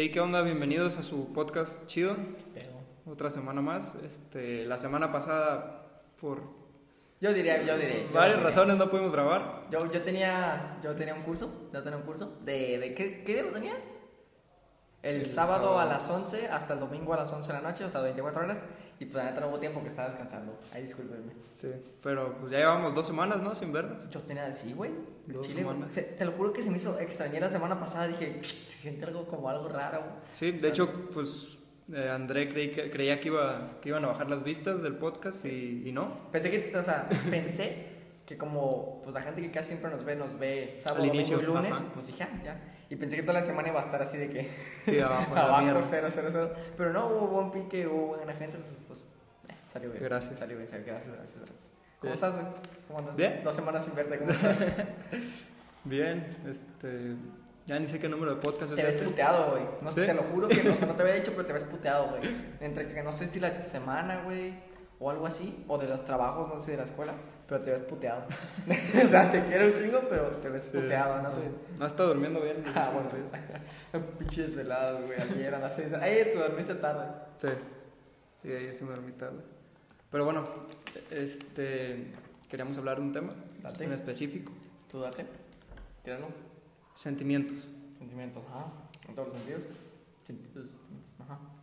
Hey, ¿qué onda? Bienvenidos a su podcast chido. Otra semana más. Este, la semana pasada, por Yo diría, yo diría. yo varias razones no pudimos grabar. Yo, yo tenía, yo tenía un curso, yo tenía un curso de, de ¿qué, ¿qué día lo tenía? El, sábado, sábado. a las 11 hasta el domingo a las 11 de la noche, o sea, 24 horas. Y pues la neta no hubo tiempo que estaba descansando. Ahí discúlpenme. Sí, pero pues ya llevamos dos semanas, ¿no? Sin vernos. Yo tenía, sí, güey. Dos Chile, semanas. Se- Te lo juro que se me hizo extrañar la semana pasada. Dije, se siente algo como algo raro. Sí, de hecho, pues eh, André creí que, creía que, iba, que iban a bajar las vistas del podcast y, y no. Pensé que, o sea, pensé que como pues la gente que casi siempre nos ve, nos ve sábado, Al domingo inicio, y lunes, ajá. pues dije, ah, ya. Y pensé que toda la semana iba a estar así de que Sí, abajo. abajo, mierda. cero, cero, cero. Pero no, hubo buen pique, hubo buena gente, entonces, pues eh, salió bien. Gracias. Salió bien, salió, gracias, gracias, gracias. ¿Cómo estás, güey? ¿Cómo andas? Bien. Dos semanas sin verte, ¿cómo estás? Bien, este. Ya ni sé qué número de podcast te es ves este. puteado, güey. No, sé, ¿Sí? Te lo juro que no, no te había dicho, pero te ves puteado, güey. Entre que no sé si la semana, güey, o algo así, o de los trabajos, no sé, de la escuela, pero te ves puteado. o sea, te quiero un chingo, pero te ves puteado, no sé. No está durmiendo bien. Ah, bueno, pues. Pinche desvelado, güey. Ayer a las 6. Ay, tú dormiste tarde. Sí. Sí, ayer sí me dormí tarde. Pero bueno, este. Queríamos hablar de un tema Date. en específico: Tú date. Tíralo. sentimientos. Sentimientos, ajá. En todos los sentidos. Sentidos.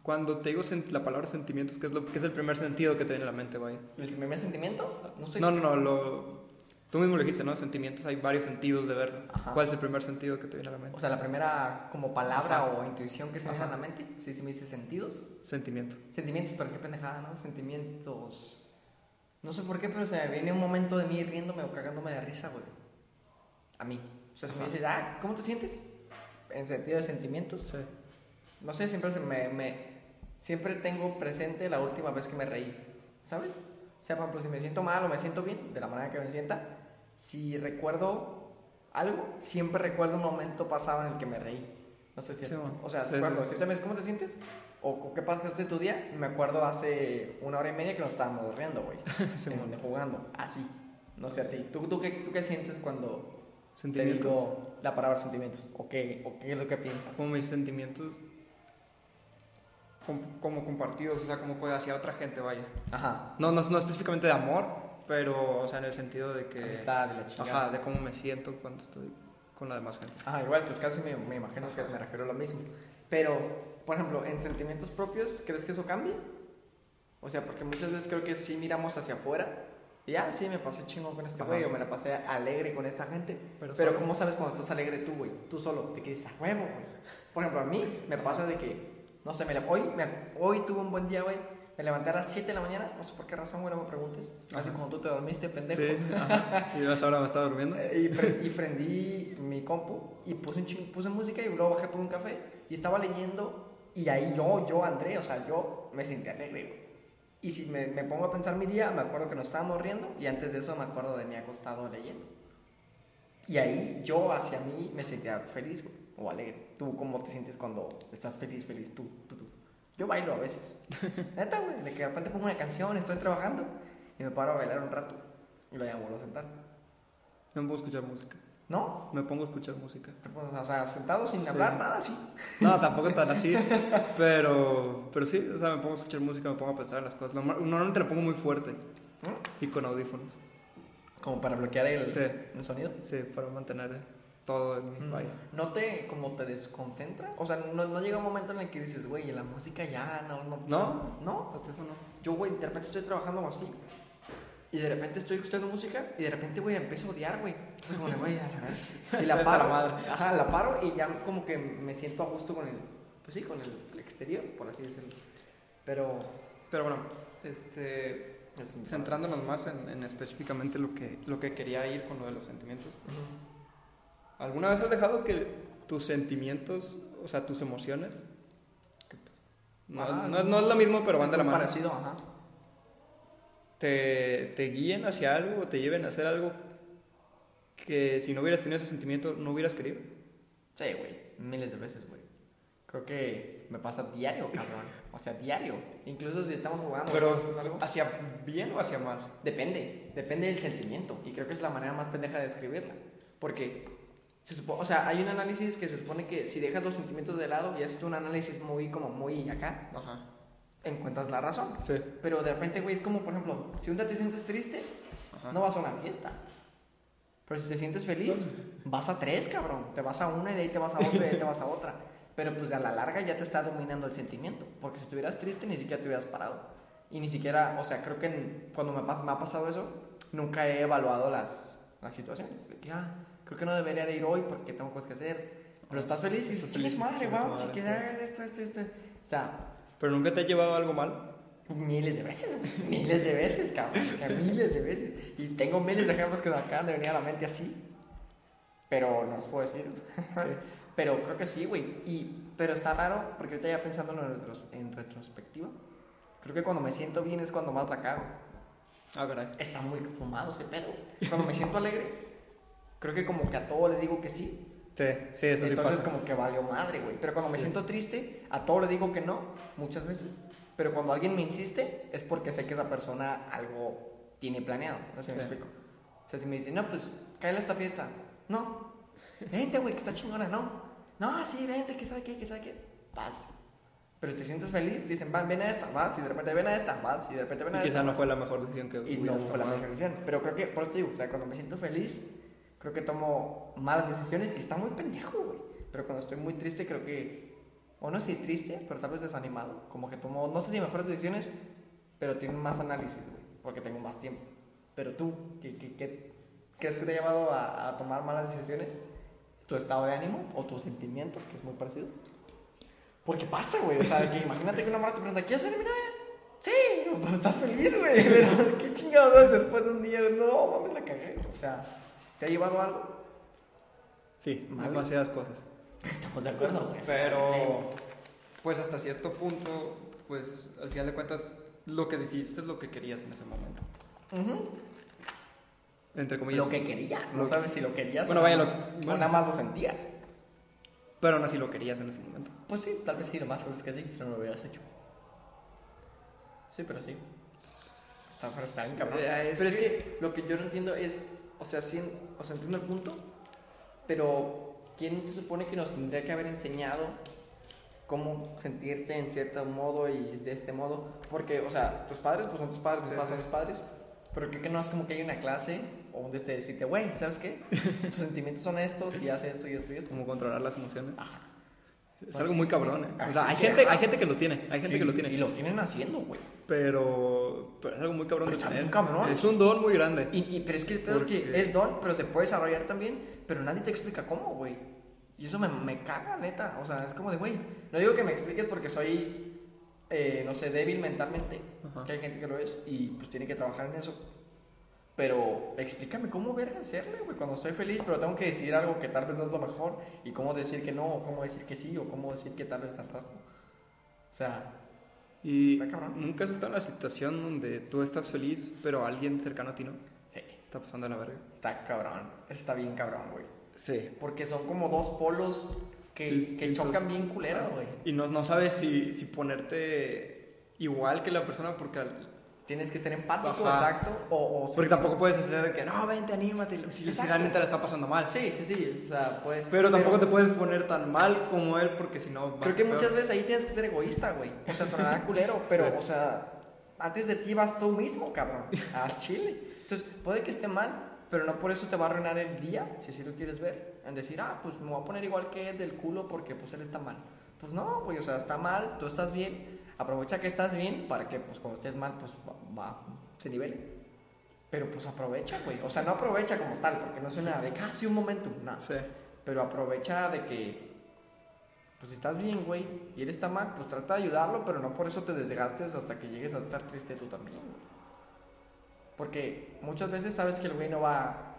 Cuando te digo la palabra sentimientos, ¿qué es, lo, qué es el primer sentido que te viene a la mente, vaya? ¿El primer sentimiento? No sé. No, no, no, lo, tú mismo lo dijiste, ¿no? Sentimientos, hay varios sentidos de verlo. Ajá. ¿Cuál es el primer sentido que te viene a la mente? O sea, la primera como palabra Ajá. o intuición que se viene a la mente. Sí, sí me dice sentidos. Sentimiento. Sentimientos, pero qué pendejada, ¿no? Sentimientos. No sé por qué, pero se me viene un momento de mí riéndome o cagándome de risa, güey. A mí. O sea, si me Ajá. dices, ah, ¿cómo te sientes? En sentido de sentimientos. Sí. No sé, siempre se me, me- siempre tengo presente la última vez que me reí, ¿sabes? O sea, por ejemplo, si me siento mal o me siento bien, de la manera que me sienta, si recuerdo algo, siempre recuerdo un momento pasado en el que me reí. No sé si Sí, bueno. o sea, Sí, cuando sí. si cómo te sientes o qué pasaste tu día, me acuerdo hace una hora y media que nos estábamos riendo, güey, bueno. donde jugando, así. No sé a ti. ¿Tú, tú, qué, ¿Tú qué sientes cuando te digo la palabra sentimientos? ¿O qué, ¿O qué es lo que piensas? Como mis sentimientos com- como compartidos, o sea, como pues hacia otra gente, vaya. Ajá. No, no, no específicamente de amor, pero, o sea, en el sentido de que... Amistad, de la chingada. Ajá, de cómo me siento cuando estoy con la demás gente. Ajá, igual, pues casi me, me imagino que me refiero a lo mismo. Pero, por ejemplo, en sentimientos propios, ¿crees que eso cambia? O sea, porque muchas veces creo que sí miramos hacia afuera y ah, sí, me pasé chingón con este güey o me la pasé alegre con esta gente. Pero Pero. ¿cómo sabes cuando estás alegre tú, güey? Tú solo, te quedas a huevo, güey. Por ejemplo, a mí me pasa de que, no sé, me la- hoy, me, hoy tuve un buen día, güey. Me levanté a las 7 de la mañana, no sé por qué razón, güey, no me preguntes. Así como tú te dormiste, pendejo. Sí, ajá. Y yo hasta ahora me estaba durmiendo. Eh, Y, pre- y prendí mi compu y puse, un ching- puse música y luego bajé por un café y estaba leyendo y ahí yo, yo, André, o sea, yo me sentí alegre, güey. Y si me, me pongo a pensar mi día, me acuerdo que nos estábamos riendo y antes de eso me acuerdo de mí acostado leyendo. Y ahí yo hacia mí me sentía feliz, güey, o alegre. ¿Tú cómo te sientes cuando estás feliz, feliz? Tú, tú, tú. Yo bailo a veces. Neta, güey, de que de repente pongo una canción, estoy trabajando y me paro a bailar un rato y luego ya me vuelvo a sentar. No me a escuchar música. ¿No? Me pongo a escuchar música. O sea, sentado sin Sí. hablar nada, sí. No, tampoco tan así, pero, pero sí, o sea, me pongo a escuchar música, me pongo a pensar en las cosas. Normal- Normalmente la pongo muy fuerte ¿Mm? y con audífonos. Como para bloquear el, Sí. el sonido. Sí, para mantener todo en mi Mm, vaya. ¿No te, como te desconcentra? O sea, no, no llega un momento en el que dices, güey, la música ya, no, no. ¿No? No. Hasta eso no. Yo, güey, de repente estoy trabajando así. Y de repente estoy escuchando música y de repente, güey, empiezo a odiar, güey. Entonces, como, de, güey, a la vez. Y la paro. la madre. Ajá, la paro y ya como que me siento a gusto con el, pues sí, con el exterior, por así decirlo. Pero, Pero bueno, este, es centrándonos más en, en específicamente lo que, lo que quería ir con lo de los sentimientos. ¿Alguna vez has dejado que tus sentimientos, o sea, tus emociones, No, Ajá, no, es- no es lo mismo, pero van de la mano. Parecido, ajá. Te, te guíen hacia algo o te lleven a hacer algo que si no hubieras tenido ese sentimiento no hubieras querido. Sí, güey. Miles de veces, güey. Creo que me pasa diario, cabrón. O sea, diario. Incluso si estamos jugando. Pero, algo. ¿hacia bien o hacia mal? Depende. Depende del sentimiento. Y creo que es la manera más pendeja de describirla. Porque, se supo- o sea, hay un análisis que se supone que si dejas los sentimientos de lado y haces un análisis muy, como muy acá, Ajá. encuentras la razón. Sí. Pero de repente, güey, es como, por ejemplo, si un día te sientes triste, Ajá. no vas a una fiesta. Pero si te sientes feliz, vas a tres, cabrón. Te vas a una y de ahí te vas a otra y de ahí te vas a otra. Pero pues a la larga ya te está dominando el sentimiento. Porque si estuvieras triste ni siquiera te hubieras parado. Y ni siquiera, o sea, creo que en- cuando me, pas- me ha pasado eso, nunca he evaluado las, las situaciones. De que, ah, creo que no debería de ir hoy porque tengo cosas que hacer. Pero estás feliz y dices, feliz, madre, vamos, si quieres sí. esto, esto, esto. O sea, ¿Pero nunca te ha llevado algo mal? Miles de veces, miles de veces, cabrón. O sea, miles de veces. Y tengo miles de ejemplos que me acaban de venir a la mente así. Pero no los puedo decir. Pero creo que sí, güey. Y, pero está raro, porque ahorita ya pensando en, retros- en retrospectiva, creo que cuando me siento bien es cuando más la cago. Ah, caray. Está muy fumado ese pedo. Cuando me siento alegre, creo que como que a todo le digo que sí. Sí, sí, eso sí Entonces como que valió madre, güey. Pero cuando me Sí. siento triste, a todo le digo que no, muchas veces. Pero cuando alguien me insiste, es porque sé que esa persona algo tiene planeado. No sé si me Sí. explico. O sea, si me dice, no, pues, cállale a esta fiesta. No. Vente, güey, que está chingona. No. No, sí, vente, que sabe qué, que sabe qué. Vas. Pero si te sientes feliz, dicen, van, ven a esta, vas. Y de repente ven a esta, vas. Y de repente ven Y a quizá esta. no vas. fue la mejor decisión que Y no fue la tomado. mejor decisión. Pero creo que, por eso te digo, o sea, cuando me siento feliz, creo que tomo malas decisiones y está muy pendejo, güey. Pero cuando estoy muy triste, creo que, o no sé triste, pero tal vez desanimado, como que tomo, no sé si mejores decisiones, pero tiene más análisis, güey, porque tengo más tiempo. Pero tú, ¿qué, qué, qué crees que te ha llevado a, a tomar malas decisiones? ¿Tu estado de ánimo o tu sentimiento, que es muy parecido? Porque pasa, güey. O sea, que imagínate que una morra te pregunta, ¿quieres ser mi novia? Sí, pues estás feliz, güey. Pero qué chingados después de un día. No, mames, la cagué. O sea, ¿te ha llevado algo? Sí, Mal. demasiadas cosas. Estamos de acuerdo, güey. Pero, Sí. pues hasta cierto punto, pues al final de cuentas, lo que decidiste es lo que querías en ese momento. Entre comillas. Lo que querías. No Lo- sabes si lo querías Bueno, o, vaya, lo- bueno. nada más lo sentías. Pero aún así lo querías en ese momento. Pues sí, tal vez sí, lo más seguro es que sí, si no lo hubieras hecho. Sí, pero sí. Está, pero está bien cabrón. Es pero es que- que lo que yo no entiendo es, o sea, sí, o sea, entiendo el punto, pero ¿quién se supone que nos tendría que haber enseñado cómo sentirte en cierto modo y de este modo? Porque, o sea, tus padres, pues son tus padres, tus Sí, padres sí. son tus padres, pero creo que no es como que hay una clase o donde te decirte, güey, ¿sabes qué? Tus sentimientos son estos y haces esto y esto y esto. Como controlar las emociones. Ajá. Es algo muy cabrón, ¿eh? O sea, hay gente, hay gente que lo tiene, hay gente Sí, que lo tiene. Y lo tienen haciendo, güey. Pero, pero es algo muy cabrón Pero de tener. cabrón. Es un don muy grande. Y, y- pero es que el pedo es que es don, pero se puede desarrollar también, pero nadie te explica cómo, güey. Y eso me, me caga, neta. O sea, es como de, güey, no digo que me expliques porque soy, eh, no sé, débil mentalmente, Ajá. que hay gente que lo es, y pues tiene que trabajar en eso. Pero explícame cómo verga hacerle, güey, cuando estoy feliz, pero tengo que decir algo que tal vez no es lo mejor, y cómo decir que no, o cómo decir que sí, o cómo decir que tal vez al rato. O sea, Y Está nunca has estado en la situación donde tú estás feliz, pero alguien cercano a ti no. sí, Está pasando la verga. está cabrón, está bien cabrón, güey. Sí. Porque son como dos polos que, que chocan bien culero, güey. Y no, no sabes si, si ponerte igual que la persona porque, Tienes que ser empático, Ajá. exacto. O, o porque tampoco puedes hacer que no, vente, anímate, si, si realmente la está pasando mal. Sí, sí, sí. O sea, puede- Pero tampoco te puedes poner tan mal como él porque si no... Creo que peor. muchas veces ahí tienes que ser egoísta, güey. O sea, sonará culero, pero, Sí. o sea, antes de ti vas tú mismo, cabrón. Al chile. Entonces, puede que esté mal, pero no por eso te va a arruinar el día, si así lo quieres ver. En decir, ah, pues me voy a poner igual que él del culo porque pues él está mal. Pues no, güey, o sea, está mal, tú estás bien. Aprovecha que estás bien para que, pues, cuando estés mal, pues va, va- se nivele. Pero pues aprovecha, güey. O sea, no aprovecha como tal, porque no suena de que, ah, un momento, no. Sí. Pero aprovecha de que, pues si estás bien, güey, y él está mal, pues trata de ayudarlo, pero no por eso te desgastes hasta que llegues a estar triste tú también, güey. Porque muchas veces sabes que el güey no va,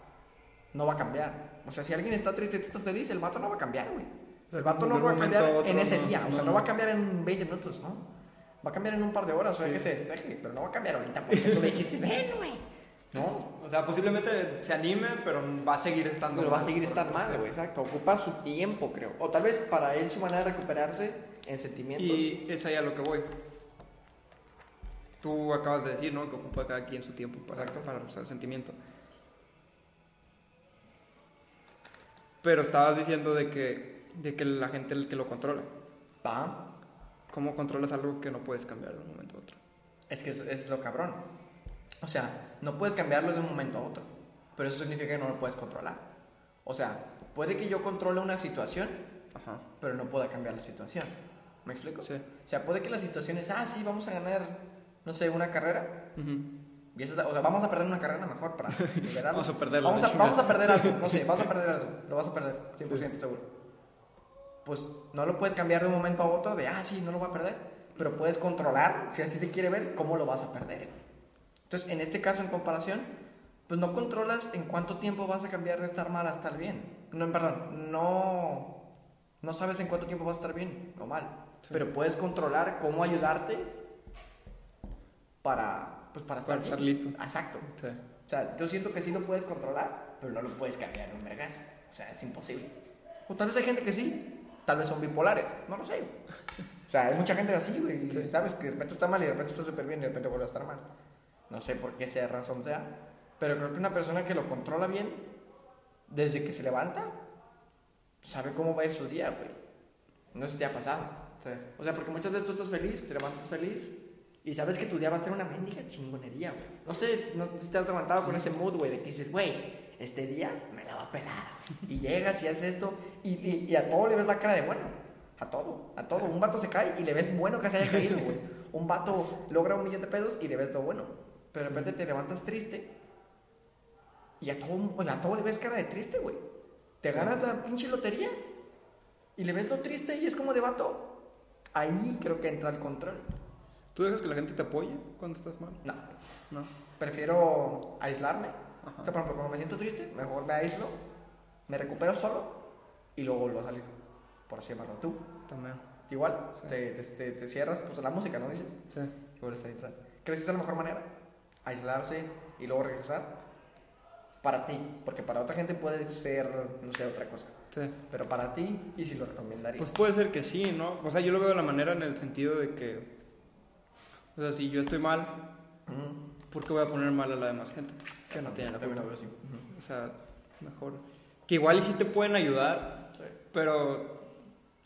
no va a cambiar. O sea, si alguien está triste y tú estás feliz, el vato no va a cambiar, güey. sea, El vato no va a cambiar en ese día, o sea, no. va a cambiar en 20 minutos, ¿no? Va a cambiar en un par de horas, o sea, Sí. que se despeje. Pero no va a cambiar ahorita porque tú le dijiste, ven, güey. No, O sea, posiblemente se anime, pero va a seguir estando pero va a seguir estando mal, güey, exacto. Ocupa su tiempo, creo. O tal vez para él su manera de recuperarse en sentimientos. Y es ahí a lo que voy. Tú acabas de decir, ¿no? Que ocupa cada quien su tiempo para, para procesar el sentimiento. Pero estabas diciendo de que, de que la gente el que lo controla. Va. ¿Cómo controlas algo que no puedes cambiar de un momento a otro? Es que es, es lo cabrón. O sea, no puedes cambiarlo de un momento a otro. Pero eso significa que no lo puedes controlar. O sea, puede que yo controle una situación, Ajá. pero no pueda cambiar la situación. ¿Me explico? Sí. O sea, puede que la situación es, ah, sí, vamos a ganar, no sé, una carrera. Ujú. Y esa es- o sea, vamos a perder una carrera mejor para liberarlo. Vamos a perderla, Vamos a, vamos a perder algo, no sé, vas a perder algo. Lo vas a perder, 100% seguro. Pues no lo puedes cambiar de un momento a otro de, ah, sí, no lo va a perder. Pero puedes controlar, si así se quiere ver, cómo lo vas a perder. Entonces, en este caso, en comparación, pues no controlas en cuánto tiempo vas a cambiar de estar mal a estar bien. No, perdón, no, no sabes en cuánto tiempo vas a estar bien o mal. Pero puedes controlar cómo ayudarte para, pues, para estar Para estar listo. Exacto. Sí. O sea, yo siento que sí lo puedes controlar, pero no lo puedes cambiar en un vergazo. O sea, es imposible. O tal vez hay gente que sí, tal vez son bipolares, no lo sé. O sea, hay mucha gente así, güey, y sabes que de repente está mal y de repente está súper bien y de repente vuelve a estar mal. No sé por qué sea razón sea, pero creo que una persona que lo controla bien, desde que se levanta, sabe cómo va a ir su día, güey. No sé si te ha pasado. Sí. O sea, porque muchas veces tú estás feliz, te levantas feliz y sabes que tu día va a ser una mendiga chingonería, güey. No sé, no si te has levantado con ese mood, güey, de que dices, güey, este día va a pelar. Y llegas y haces esto y, y- y a todo le ves la cara de bueno. A todo, a todo. Un vato se cae y le ves bueno que se haya caído, güey. Un vato logra un millón de pesos y le ves lo bueno. Pero de repente te levantas triste y a todo, a todo le ves cara de triste, güey. Te ganas la pinche lotería y le ves lo triste y es como de vato. Ahí creo que entra el control. ¿Tú dejas que la gente te apoye cuando estás mal? No, No. prefiero aislarme. Ajá. O sea, por ejemplo, cuando me siento triste, mejor me aíslo, me recupero solo y luego vuelvo a salir. Por así llamarlo. Tú, También. igual, Sí. te, te- te- te cierras, pues la música, ¿no dices? Sí. Y vuelves a aislar. ¿Crees que es la mejor manera? Aislarse y luego regresar. Para ti, porque para otra gente puede ser, no sé, otra cosa. Sí. Pero para ti, y si lo recomendarías. Pues puede ser que sí, ¿no? O sea, yo lo veo de la manera en el sentido de que, o sea, si yo estoy mal, Ujú. ¿Por qué voy a poner mal a la demás gente? Es que no, tiene la culpa. así. O sea, mejor. Que igual y sí te pueden ayudar, Sí. pero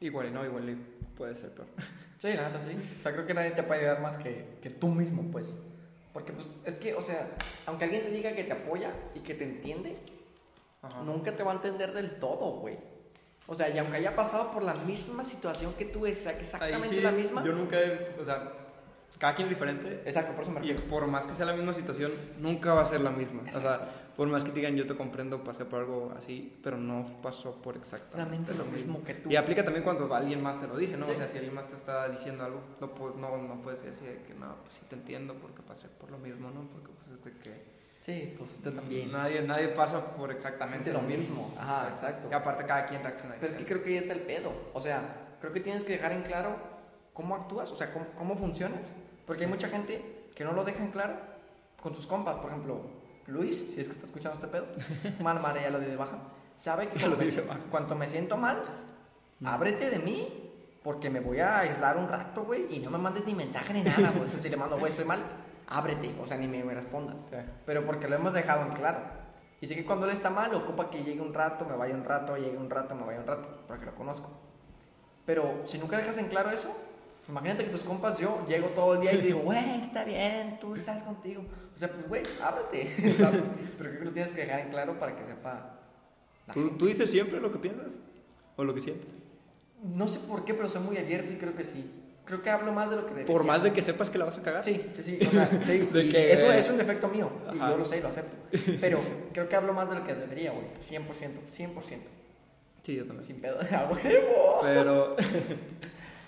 igual y no, igual y puede ser peor. Sí, la neta sí. O sea, creo que nadie te puede ayudar más que, que tú mismo, pues. Porque, pues, es que, o sea, aunque alguien te diga que te apoya y que te entiende, Ajá. nunca te va a entender del todo, güey. O sea, y aunque haya pasado por la misma situación que tú, esa- Ahí exactamente sí, la misma. Yo nunca he, o sea, cada quien es diferente Exacto, por eso me y refiero. por más que sea la misma situación, nunca va a ser la misma. O Exacto. sea, por más que te digan yo te comprendo, pasé por algo así, pero no pasó por exactamente lo mismo que tú. Y aplica también cuando alguien más te lo dice, ¿no? Sí. O sea, si alguien más te está diciendo algo, no, no, no puedes decir de que no, pues sí te entiendo porque pasé por lo mismo, ¿no? Porque pues es de que Sí, pues tú también. nadie, nadie pasa por exactamente lo mismo. Ajá, exacto. Y aparte cada quien reacciona Pero es que creo que ahí está el pedo. O sea, creo que tienes que dejar en claro cómo actúas, o sea, cómo, cómo funcionas. Porque hay mucha gente que no lo deja en claro con sus compas. Por ejemplo, Luis, si es que está escuchando este pedo, man, madre, ya lo di de baja, sabe que cuando me, cuando me siento mal, ábrete de mí, porque me voy a aislar un rato, güey, y no me mandes ni mensaje ni nada, güey. O sea, si le mando, güey, estoy mal, ábrete, o sea, ni me, me respondas. Sí. Pero porque lo hemos dejado en claro. Y sé que cuando él está mal, ocupa que llegue un rato, me vaya un rato, llegue un rato, me vaya un rato, porque lo conozco. Pero si nunca dejas en claro eso, imagínate que tus compas, yo llego todo el día y te digo, güey, está bien, tú estás contigo. O sea, pues, güey, ábrete, ¿sabes? Pero creo que lo tienes que dejar en claro para que sepa. ¿Tú. ¿Tú dices siempre lo que piensas? ¿O lo que sientes? No sé por qué, pero soy muy abierto y creo que sí. Creo que hablo más de lo que debería. Por más de que sepas que la vas a cagar. Sí, sí, sí. O sea, sí, De que- eso es un defecto mío. Y yo lo sé y lo acepto. Pero creo que hablo más de lo que debería, güey. 100%, 100%. Sí, yo también. Sin pedo. ¡A huevo! Pero,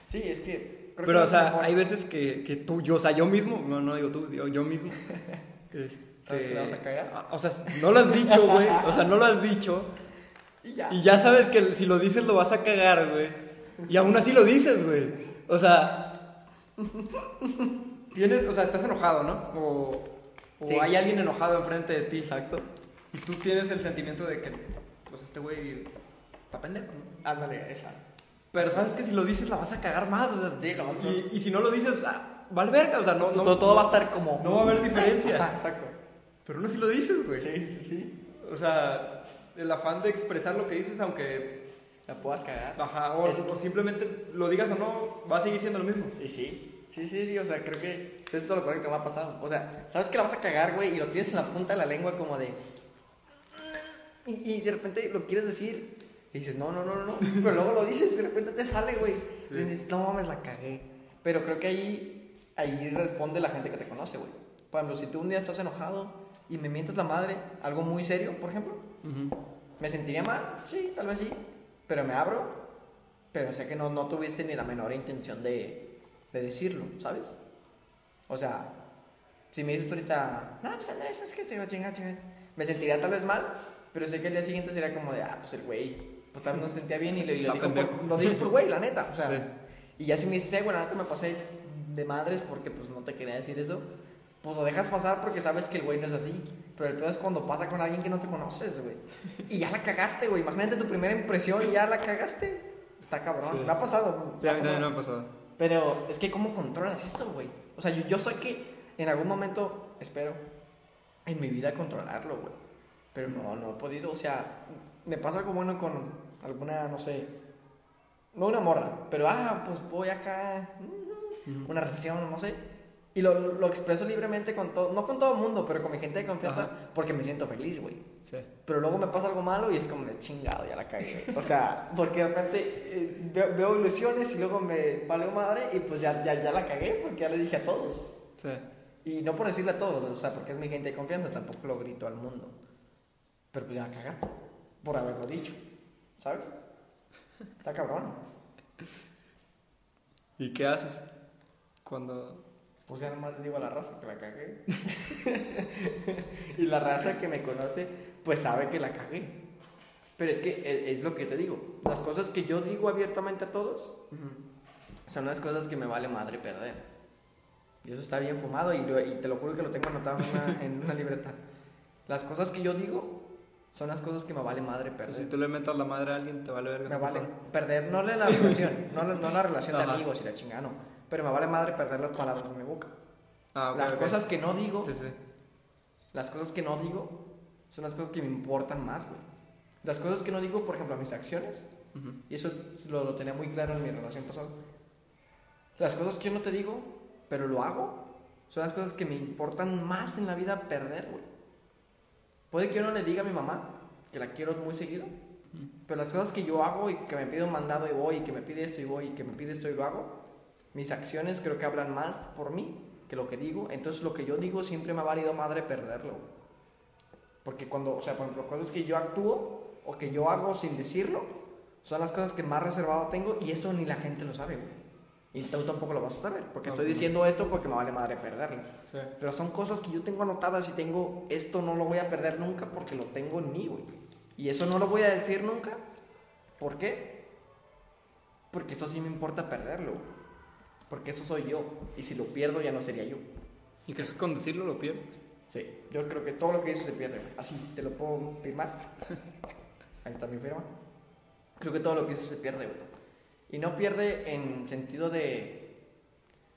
Sí, es que. Creo pero que o sea, mejor. hay veces que, que tú, yo, o sea, yo mismo, no, no digo tú, digo yo mismo. este, ¿Sabes que la vas a cagar? ah, O sea, no lo has dicho, güey. O sea, no lo has dicho. Y ya. Y ya sabes que si lo dices lo vas a cagar, güey. Y aún así lo dices, güey. O sea, Tienes, o sea, estás enojado, ¿no? O, o Sí. hay alguien enojado enfrente de ti. Exacto. Y tú tienes el sentimiento de que, pues este güey está pendejo, ¿no? Ándale, esa. Pero sabes que si lo dices la vas a cagar más, o sea. Sí, la vas a- y, y si no lo dices, ah, vale verga, o sea, no, no, todo, todo va a estar como. no va a haber diferencia. Ajá, exacto. Pero no si lo dices, güey. Sí, sí, sí. O sea, el afán de expresar lo que dices, aunque. La puedas cagar. Ajá, o, o simplemente lo digas o no, va a seguir siendo lo mismo. Y sí, sí, sí, sí, o sea, creo que es todo lo correcto que me ha pasado. O sea, sabes que la vas a cagar, güey, y lo tienes en la punta de la lengua como de... Y, y de repente lo quieres decir y dices, no, no, no, no, no. Pero luego lo dices de repente te sale, güey. Sí. Y dices, no mames, la cagué. Pero creo que ahí, ahí responde la gente que te conoce, güey. Por ejemplo, si tú un día estás enojado y me mientes la madre, algo muy serio, por ejemplo, ¿me sentiría mal? Sí, tal vez sí. Pero me abro, pero sé que no, no tuviste ni la menor intención de, de decirlo, ¿sabes? O sea, si me dices ahorita, no, pues Andrés, es que se va a chingar, chingar", Me sentiría tal vez mal, pero sé que el día siguiente sería como de, ah, pues el güey, pues vez no se sentía bien y le, y lo, dijo por, pendejo. lo dijo por güey, la neta. O sea, Sí. y ya si me dices, bueno, la neta me pasé de madres porque pues no te quería decir eso, pues lo dejas pasar porque sabes que el güey no es así. Pero el peor es cuando pasa con alguien que no te conoces, güey. Y ya la cagaste, güey. Imagínate tu primera impresión y ya la cagaste. Está cabrón. Sí. Me ha pasado. Me ha mí pasado. también me ha pasado. Pero es que ¿cómo controlas esto, güey? O sea, yo, yo sé que en algún momento, espero, en mi vida controlarlo, güey. Pero no, no he podido. O sea, me pasa algo bueno con alguna, no sé, no una morra, pero ah, pues voy acá, una relación, no sé. Y lo, lo expreso libremente con todo, no con todo el mundo, pero con mi gente de confianza, Ajá. porque me siento feliz, güey. Sí. Pero luego me pasa algo malo y es como de chingado, ya la cagué. O sea, porque de repente eh, veo, veo ilusiones y luego me valeo madre y pues ya, ya, ya la cagué porque ya le dije a todos. Sí. Y no por decirle a todos, o sea, porque es mi gente de confianza, tampoco lo grito al mundo. Pero pues ya la cagaste por haberlo dicho, ¿sabes? Está cabrón. ¿Y qué haces cuando Pues ya nomás le digo a la raza que la cagué. y la raza que me conoce, pues sabe que la cagué. Pero es que es, es lo que te digo. Las cosas que yo digo abiertamente a todos son las cosas que me vale madre perder. Y eso está bien fumado y, lo- y te lo juro que lo tengo anotado en una, en una libreta. Las cosas que yo digo son las cosas que me vale madre perder. si tú le metas la madre a alguien, te vale verga Me vale persona? perder, no la relación, no, la- no la relación de amigos y la chingada, no. Pero me vale madre perder las palabras de mi boca. Ah, ok, las ok. cosas que no digo, Sí, sí. las cosas que no digo son las cosas que me importan más, güey. Las cosas que no digo, por ejemplo, mis acciones, Ujú. y eso lo, lo tenía muy claro en mi relación pasada. Las cosas que yo no te digo, pero lo hago, son las cosas que me importan más en la vida perder, güey. Puede que yo no le diga a mi mamá, que la quiero muy seguido, pero las cosas que yo hago y que me pide un mandado y voy, y que me pide esto y voy, y que me pide esto y lo hago, mis acciones creo que hablan más por mí que lo que digo. Entonces lo que yo digo siempre me ha valido madre perderlo. Porque cuando, o sea, por ejemplo, cosas que yo actúo o que yo hago sin decirlo, son las cosas que más reservado tengo y eso ni la gente lo sabe, güey. Y tú tampoco lo vas a saber, porque estoy Ok. diciendo esto porque me vale madre perderlo. Sí. Pero son cosas que yo tengo anotadas y tengo, esto no lo voy a perder nunca porque lo tengo en mí, güey. Y eso no lo voy a decir nunca. ¿Por qué? Porque eso sí me importa perderlo. güey. Porque eso soy yo. Y si lo pierdo ya no sería yo. ¿Y crees que con decirlo lo pierdes? Sí, yo creo que todo lo que dices se pierde. güey. Así, te lo puedo firmar. Ahí está mi firma. Creo que todo lo que dices se pierde, güey. Y no pierde en sentido de,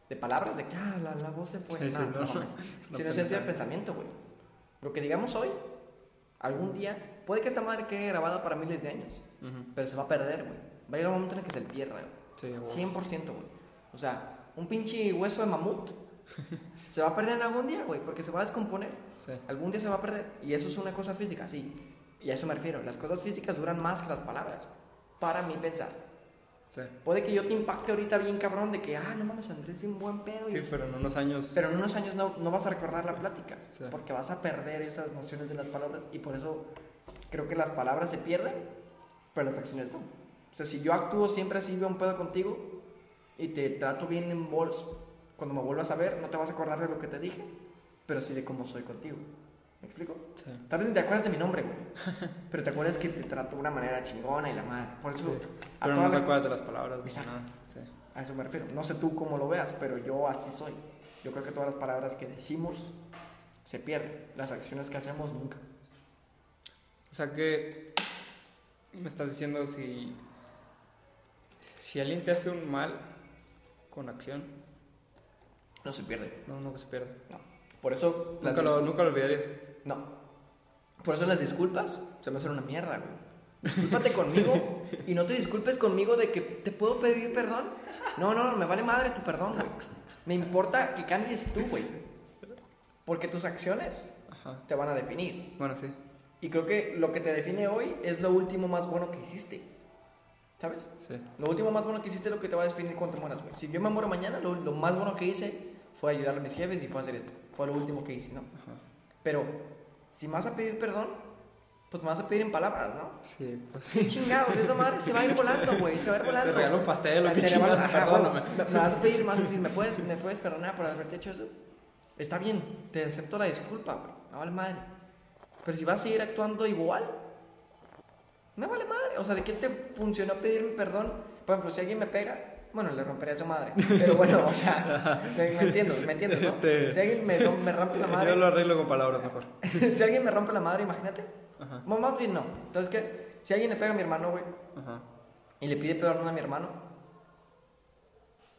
de palabras, de que ah, la, la voz se fue. Sí, sí, no, no. no mames. No Sino en sentido de pensamiento, güey. Lo que digamos hoy, algún día, puede que esta madre quede grabada para miles de años, pero se va a perder, güey. Va a llegar un momento en el que se pierda, güey. Sí, a huevo. 100%, güey. O sea, un pinche hueso de mamut se va a perder en algún día, güey, porque se va a descomponer. Sí. Algún día se va a perder. Y eso es una cosa física, sí. Y a eso me refiero. Las cosas físicas duran más que las palabras. Para mí pensar. Sí. Puede que yo te impacte ahorita bien cabrón de que, ah, no mames, Andrés, un buen pedo. Sí, pero en unos años. pero en unos años no, no vas a recordar la plática. Sí. Porque vas a perder esas nociones de las palabras. Y por eso creo que las palabras se pierden, pero las acciones no. O sea, si yo actúo siempre así, veo un pedo contigo y te trato bien en bols, cuando me vuelvas a ver, no te vas a acordar de lo que te dije, pero sí de cómo soy contigo. ¿Me explico? Sí. Tal vez ni te acuerdas de mi nombre, güey. pero te acuerdas que te trató de una manera chingona y la madre. Por eso. Sí. a Pero no te acuerdas de las palabras. Exacto. nada. Sí. A eso me refiero. No sé tú cómo lo veas, pero yo así soy. Yo creo que todas las palabras que decimos se pierden. Las acciones que hacemos nunca. O sea que me estás diciendo si si alguien te hace un mal con acción, No se pierde. no, no se pierde. No. Por eso. Nunca lo, nunca lo olvidarías. No. Por eso las disculpas se me hacen una mierda, güey. Discúlpate conmigo y no te disculpes conmigo de que te puedo pedir perdón. No, no, no, me vale madre tu perdón, güey. Me importa que cambies tú, güey. Porque tus acciones Ajá. te van a definir. Bueno, sí. Y creo que lo que te define hoy es lo último más bueno que hiciste. ¿Sabes? Sí. Lo último más bueno que hiciste es lo que te va a definir cuando te mueras, güey. Si yo me muero mañana, lo, lo más bueno que hice fue ayudar a mis jefes y fue hacer esto. Fue lo último que hice, ¿no? Ajá. Pero si me vas a pedir perdón, pues me vas a pedir en palabras, ¿no? Sí, pues Qué chingados, esa madre se va a ir volando, güey, se va a ir volando. Te regalo un pastel, o regalo- chingados, ajá, bueno, me, me vas a pedir más, decir, ¿me puedes, ¿me puedes perdonar por haberte hecho eso? Está bien, te acepto la disculpa, güey, me vale madre. Pero si vas a seguir actuando igual, me vale madre. O sea, ¿de qué te funcionó pedirme perdón? Por ejemplo, si alguien me pega, bueno, le rompería a su madre. Pero bueno, o sea, me, me entiendes, me entiendes, ¿no? Este- Si alguien me, me rompe la madre, Yo lo arreglo con palabras mejor. si alguien me rompe la madre, imagínate. Ajá. Bueno, más bien no. Entonces, ¿qué? Si alguien le pega a mi hermano, güey, Ajá. y le pide perdón a mi hermano,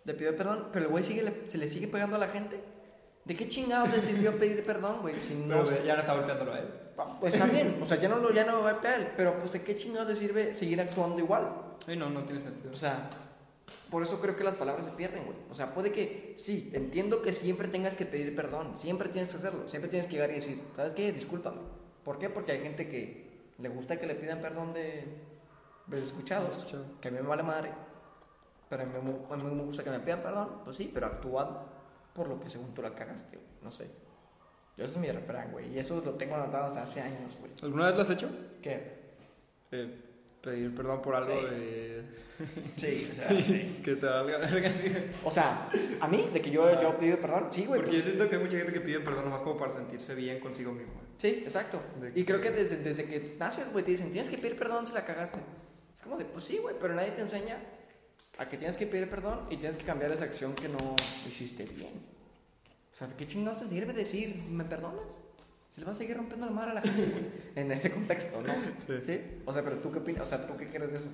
le pide perdón, pero el güey sigue, le- se le sigue pegando a la gente. ¿De qué chingados le sirvió pedir perdón, güey? Si no. Pero ya no está golpeándolo a él. Ah, Pues bien, o sea, ya no lo ya no va a golpea a él, pero pues de qué chingados le sirve seguir actuando igual. Sí, no, no tiene sentido. O sea, por eso creo que las palabras se pierden, güey. O sea, puede que, sí, entiendo que siempre tengas que pedir perdón, siempre tienes que hacerlo, siempre tienes que llegar y decir, ¿sabes qué? Discúlpame. ¿Por qué? Porque hay gente que le gusta que le pidan perdón de, de escuchados, Escuchado. que a mí me vale madre, pero a mí, me- a mí me gusta que me pidan perdón, pues sí, pero actúa por lo que según tú la cagaste, güey. no sé. Ese es mi refrán, güey, y eso lo tengo anotado hace años, güey. ¿Alguna vez lo has hecho? ¿Qué? Eh, pedir perdón por algo Sí. de... Sí, o sea, sí. que te valga verga. O sea, a mí, de que yo, yo he pedido perdón, sí, güey. Porque pues- yo siento que hay mucha gente que pide perdón nomás como para sentirse bien consigo mismo. Sí, exacto. Y creo que desde, desde que naces, güey, te dicen, tienes que pedir perdón si la cagaste. Es como de, pues sí, güey, pero nadie te enseña a que tienes que pedir perdón y tienes que cambiar esa acción que no hiciste bien. O sea, ¿de qué chingados te sirve decir, ¿me perdonas? Se le va a seguir rompiendo la madre a la gente en ese contexto, ¿no? Sí. O sea, pero tú qué opinas, o sea, ¿tú qué crees de eso?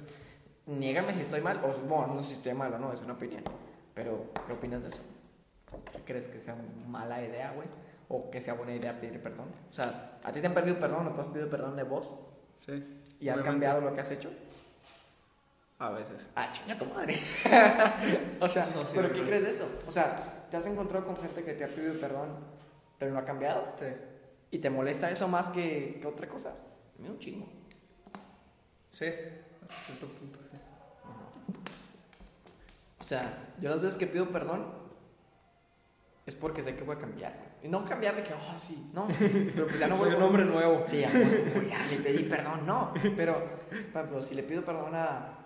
Niégame si estoy mal, o bueno, no sé si estoy mal o no, es una opinión. Pero, ¿qué opinas de eso? ¿Crees que sea mala idea, güey? ¿O que sea buena idea pedir perdón? O sea, ¿a ti te han pedido perdón o tú has pedido perdón de vos? Sí. ¿Y has Obviamente. cambiado lo que has hecho? A veces. Ah, chinga tu madre. o sea, No, sí, ¿pero qué crees de esto? O sea, ¿te has encontrado con gente que te ha pedido perdón, pero no ha cambiado? Sí. ¿Y te molesta eso más que, que otra cosa? A mí un chingo. Sí. Hasta cierto punto, sí. O sea, yo las veces que pido perdón es porque sé que voy a cambiar. Y no cambiar de que, oh, sí, no. Pero pues ya no voy Soy a un hombre nuevo. Sí, ya, güey, ya le pedí perdón, no. Pero, si le pido perdón a,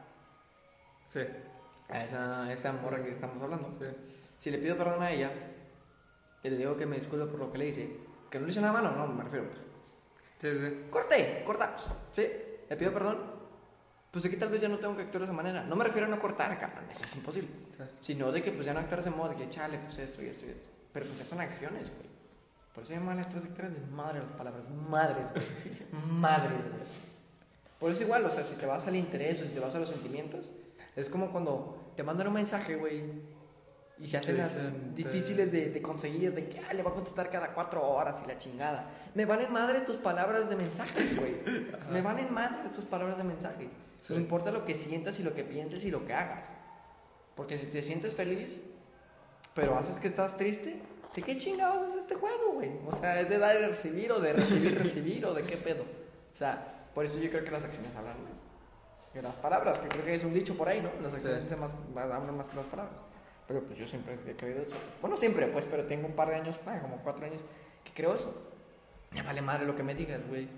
Sí. a esa, a esa morra que estamos hablando, Sí. si le pido perdón a ella y le digo que me disculpe por lo que le hice, que no le hice nada malo, no, me refiero, pues, Sí, sí. corté, cortamos, ¿sí? Le pido perdón, pues aquí tal vez ya no tengo que actuar de esa manera. No me refiero a no cortar, cabrón, eso es imposible. Sí. Sino de que pues ya no actuar de ese modo, de que chale, pues esto y esto y esto. Pero pues ya son acciones, güey. Por eso llaman letras sectores de madre las palabras. Madres, güey. Madres, güey. Por eso igual, o sea, si te vas al interés o si te vas a los sentimientos, es como cuando te mandan un mensaje, güey, y se hacen las dicen, te- difíciles de, de conseguir, de que ah, le va a contestar cada cuatro horas y la chingada. Me valen madre tus palabras de mensajes, güey. Me valen madre tus palabras de mensajes. Sí. No importa lo que sientas y lo que pienses y lo que hagas. Porque si te sientes feliz, pero haces que estás triste, ¿de qué chingados es este juego, güey? O sea, ¿es de dar y recibir o de recibir recibir o de qué pedo? O sea, por eso yo creo que las acciones hablan más que las palabras, que creo que es un dicho por ahí, ¿no? Las acciones más, más- hablan más que las palabras. Pero pues yo siempre he creído eso. Bueno, siempre, pues, pero tengo un par de años, como cuatro años, que creo eso. Me vale madre lo que me digas, güey.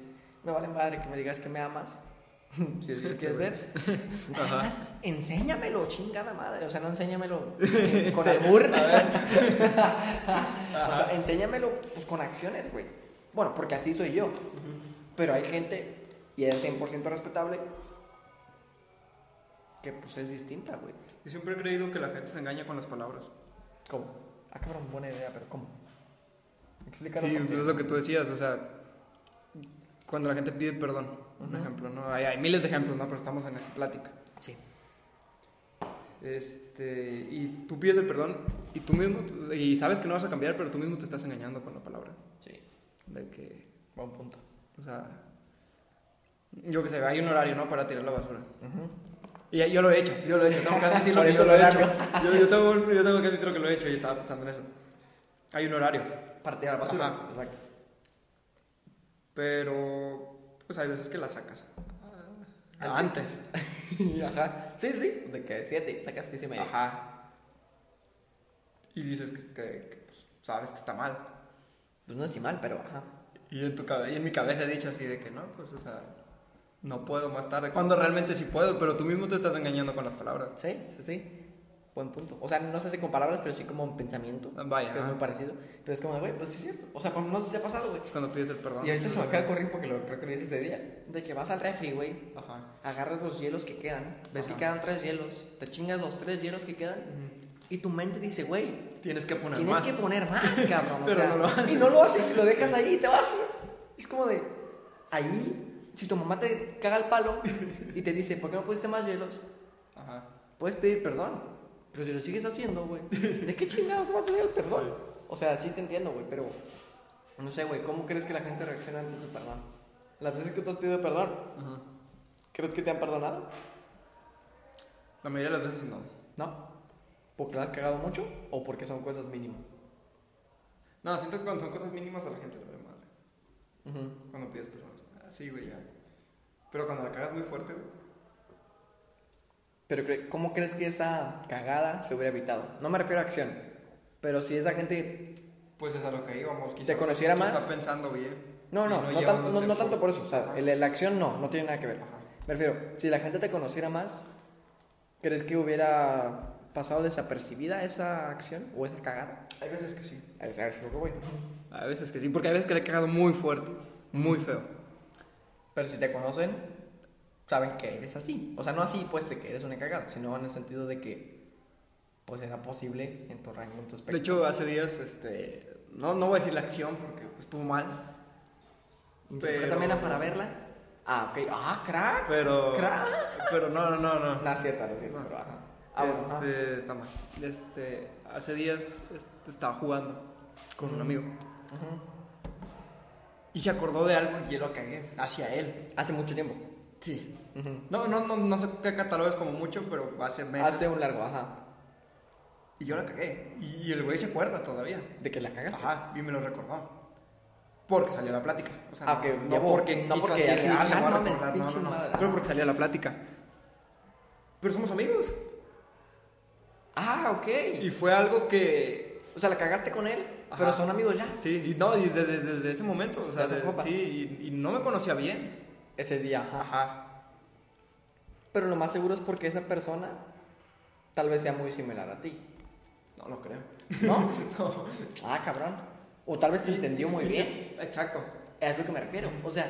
Me vale madre que me digas que me amas. si es lo que quieres ver. Nada Ajá. más, enséñamelo, chingada madre. O sea, no enséñamelo con albur. o sea, enséñamelo pues, con acciones, güey. Bueno, porque así soy yo. Pero hay gente, y es 100% respetable, que pues es distinta, güey. Yo siempre he creído que la gente se engaña con las palabras. ¿Cómo? Ah, cabrón, buena idea, pero ¿cómo? Explícalo. Sí, es lo que tú decías, o sea, cuando la gente pide perdón, un Ujú. ejemplo, ¿no? Hay, hay miles de ejemplos, ¿no? Pero estamos en esa plática. Sí. Este, y tú pides el perdón y tú mismo, y sabes que no vas a cambiar, pero tú mismo te estás engañando con la palabra. Sí. De que, Buen punto. o sea, yo que sé, hay un horario, ¿no? Para tirar la basura. Ujú. Y yo lo he hecho, yo lo he hecho, tengo que admitirlo que yo lo he hecho. Yo, yo tengo, yo tengo que admitirlo que lo he hecho y estaba pensando en eso. Hay un horario, Para tirar basura. Ajá. Exacto. pero pues hay veces que la sacas. Antes. Antes. Ajá. Sí, sí. De que 7, sacas 6 y media. Ajá. Y dices que, que- que, pues, sabes que está mal. Pues no es mal, pero ajá. Y en, tu cabe- y en mi cabeza he dicho así de que no, pues, o sea, no puedo más tarde. Cuando realmente sí puedo, pero tú mismo te estás engañando con las palabras. Sí, sí, sí. Buen punto. O sea, no sé si con palabras, pero sí como en pensamiento. Vaya, Que es muy parecido. Pero es como güey, pues sí es cierto. O sea, no sé si ha pasado, güey. Cuando pides el perdón. Y ahorita se me acaba de ocurrir porque lo, creo que lo hice ese día. De que vas al refri, güey. Ajá. Agarras los hielos que quedan. Ves Ajá. que quedan tres hielos. Te chingas los tres hielos que quedan. Y tu mente dice, güey, Tienes que poner tienes más. que poner más, cabrón. o Pero sea, no lo haces. Y no lo haces y lo dejas ahí y te vas, güey. Es como de, ahí, si tu mamá te caga el palo y te dice, ¿por qué no pusiste más hielos? Ajá. Puedes pedir perdón. Pero si lo sigues haciendo, güey, ¿de qué chingados vas a salir el perdón? O sea, sí te entiendo, güey, pero no sé, güey, ¿cómo crees que la gente reacciona ante tu perdón? Las veces que tú has pedido perdón, Ajá. ¿crees que te han perdonado? La mayoría de las veces no. No. ¿Porque la has cagado mucho o porque son cosas mínimas? No, siento que cuando son cosas mínimas a la gente le vale madre. Cuando pides perdón. Así, güey, ya. Pero cuando la cagas muy fuerte, güey. Pero, ¿cómo crees que esa cagada se hubiera evitado? No me refiero a acción, pero si esa gente... Pues es a lo que íbamos. Quizá, ¿Te conociera quizá más? pensando bien. No, no, no, tan- no- tanto por eso. O sea, el- la acción no, no tiene nada que ver. Ajá. Me refiero, si la gente te conociera más, ¿crees que hubiera pasado desapercibida esa acción o esa cagada? Hay veces que sí. A que voy. A veces que sí, porque hay veces que le he cagado muy fuerte, muy feo. Pero si te conocen, saben que eres así. O sea, no así pues de que eres una cagada, sino en el sentido de que pues era posible en tu rango, en tu aspecto. De hecho, hace días, este, no, no voy a decir la acción porque pues, estuvo mal, Interprétamela pero- para verla. Ah, ok. Ah, crack. pero, Crack. pero no, no, no, no. No, es cierto, no es cierto, No. pero ajá. Ah, bueno, ajá. este, está mal. Este, hace días este, estaba jugando con un amigo Ujú. Y se acordó de algo y yo lo cagué hacia él. Hace mucho tiempo. Sí. No, no, no, no sé qué catálogo es como mucho, pero hace meses. Hace un largo, ajá. Y yo la cagué. Y el güey se acuerda todavía. De que la cagaste. Ajá, y me lo recordó. Porque salió la plática. O sea, Ah, no, porque no porque así, ah, le ah, voy a mames, recordar, no, no, no. Pero porque salía la plática. Pero somos amigos. Ah, ok. Y fue algo que. O sea, la cagaste con él, Ajá. pero son amigos ya. Sí, y no, y desde, desde ese momento. O sea, de- sí, y, y no me conocía bien. Ese día, ajá. Ajá. Pero lo más seguro es porque esa persona tal vez sea muy similar a ti. No lo creo. ¿No? Ah, cabrón. O tal vez te entendió muy bien. sí, Exacto. Es lo que me refiero. O sea,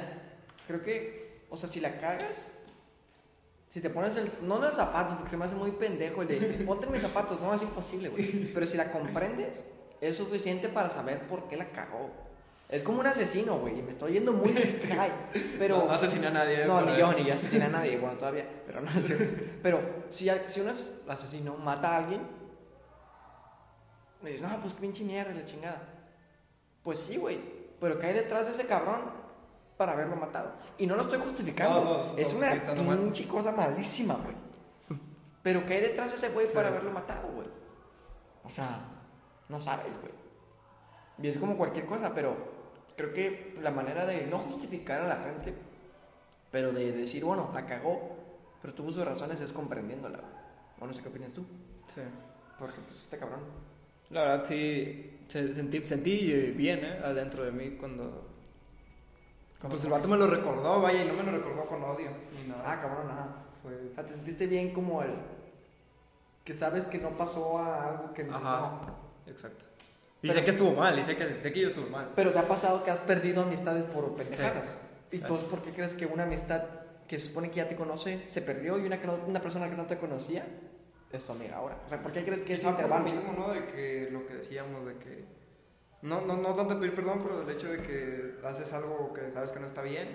creo que, o sea, si la cagas, si te pones el, no en los zapatos, porque se me hace muy pendejo el de, ponte en mis zapatos, no, es imposible, güey. Pero si la comprendes, es suficiente para saber por qué la cagó. Es como un asesino, güey, y me estoy yendo muy pero... No, no asesiné a nadie, No, ni yo, ni yo asesiné a nadie, bueno, todavía, pero no. Pero si, si un as- asesino mata a alguien, me dices, no, pues pinche mierda, la chingada. Pues sí, güey, pero cae detrás de ese cabrón para haberlo matado. Y no lo estoy justificando, No, no, es una mal. pinche cosa malísima, güey. Pero cae detrás de ese güey para haberlo matado, güey. O sea, no sabes, güey. Y es como cualquier cosa, pero creo que la manera de no justificar a la gente, pero de decir, bueno, la cagó, pero tuvo sus razones, es comprendiéndola. güey. O no sé qué opinas tú. Sí. Porque, pues, este cabrón. La verdad, sí. se- Sentí, sentí eh, bien, ¿eh? Adentro de mí cuando. Pues el vato me lo recordó, vaya, y no me lo recordó con odio. Ni nada. Ah, cabrón, ajá. Fue. Sea, te sentiste bien como el. Que sabes que no pasó a algo que no. Ajá. Exacto. Y Pero- sé que estuvo mal, y sé que, sé que yo estuve mal. Pero te ha pasado que has perdido amistades por pendejadas. Sí. ¿Y entonces por qué crees que una amistad que se supone que ya te conoce se perdió y una, que no- una persona que no te conocía es tu amiga ahora? O sea, ¿por qué crees que Quizá por lo intervalo? mismo, ¿no? De que lo que decíamos, de que. No, no, no tanto pedir perdón, pero del hecho de que haces algo que sabes que no está bien,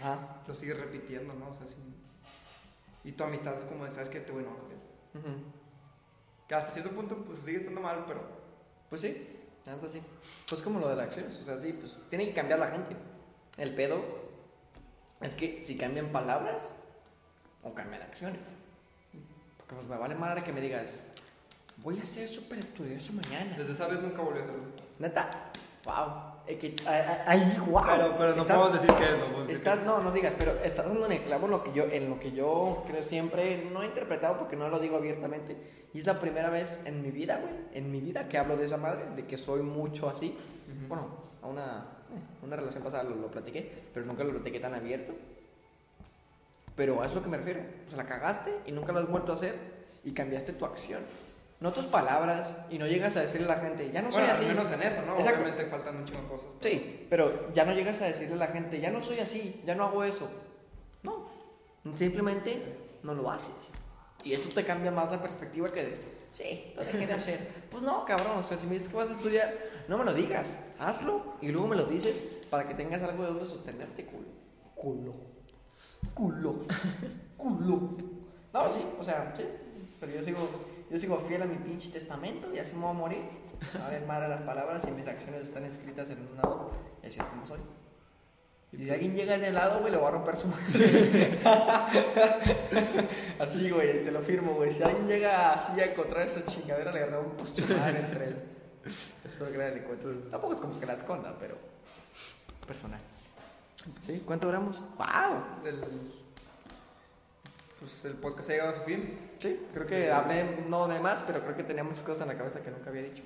Ajá. lo sigues repitiendo, ¿no? O sea, sin- Y tu amistad es como, de, sabes que este güey no va a cambiar. Ujú. Que hasta cierto punto, pues sigue estando mal, pero. Pues sí, tanto sí. Pues como lo de las acciones, o sea, sí, pues tiene que cambiar la gente. El pedo es que si cambian palabras o cambian acciones. Porque pues me vale madre que me digas, voy a ser súper estudioso mañana. Desde esa vez nunca volví a hacerlo. Neta, wow. Es que, ay, wow. Pero, pero no Estás- puedo decir que es, no puedo decir Estás, que no, no digas, pero estás dando en el clavo en lo que yo, en lo que yo creo siempre, no he interpretado porque no lo digo abiertamente. Y es la primera vez en mi vida, güey, en mi vida que hablo de esa madre, de que soy mucho así. Ujú. Bueno, a una, eh, una relación pasada lo, lo platiqué, pero nunca lo platiqué tan abierto. Pero a eso es lo que me refiero. O sea, la cagaste y nunca lo has vuelto a hacer y cambiaste tu acción. No tus palabras y no llegas a decirle a la gente, ya no soy bueno, así. al menos en eso, ¿no? Exacto. Obviamente faltan muchas cosas. Sí, pero ya no llegas a decirle a la gente, ya no soy así, ya no hago eso. No, simplemente no lo haces. Y eso te cambia más la perspectiva que de, sí, lo dejé de hacer. Pues no, cabrón, o sea, si me dices que vas a estudiar, no me lo digas, hazlo y luego me lo dices para que tengas algo de donde sostenerte, culo. Culo. Culo. Culo. No, sí, o sea, sí, pero yo sigo, yo sigo fiel a mi pinche testamento y así me voy a morir. A ver, madre las palabras y mis acciones están escritas en un lado y así es como soy. Y si alguien llega a ese lado, güey, le voy a romper su madre. así, güey, te lo firmo, güey. Si alguien llega así a encontrar esa chingadera, le rompo su madre en tres. Espero que le cuente. Tampoco es como que la esconda, pero personal. ¿Sí? ¿Cuánto duramos? ¡Wow! Pues el podcast ha llegado a su fin. Sí, creo que hablé no de más, pero creo que teníamos cosas en la cabeza que nunca había dicho.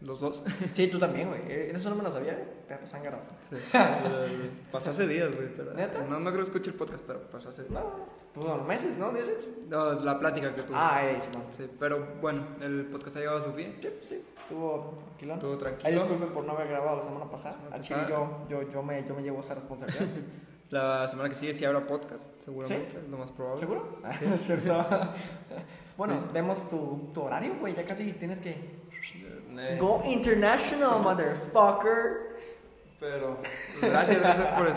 Los dos. Sí, tú también, güey. Eh, Eso no me lo sabía, ¿eh? Perro zángano. pasó hace días, güey. pero- ¿Neta? No, no creo que escuche el podcast, pero pasó hace días. No, pues meses, ¿no? ¿Meses? No, la plática que tuve. Ah, eh, Simón. Sí, pero bueno, el podcast ha llegado a su fin. Sí, sí. Estuvo tranquilo. Estuvo tranquilo. Ay, disculpen por no haber grabado la semana pasada. Al pasa chile nada. yo, yo, yo, me, yo me llevo esa responsabilidad. La semana que sigue sí habrá podcast, seguramente, ¿Sí? es lo más probable. ¿Seguro? Cierto. bueno, vemos tu, tu horario, güey. Ya casi tienes que... Eh, Go international, motherfucker. Pero gracias, gracias por, es-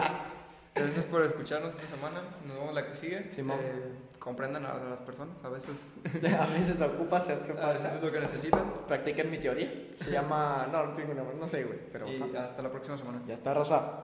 gracias por escucharnos esta semana. Nos vemos la que sigue. Simón. Eh, comprendan a, las personas, a veces, a veces ocupa se hace a veces es lo que necesitan. Practiquen mi teoría. Se llama... No, no tengo nombre. No sé, güey. Pero... Y ajá. hasta la próxima semana. Ya está, Rosa.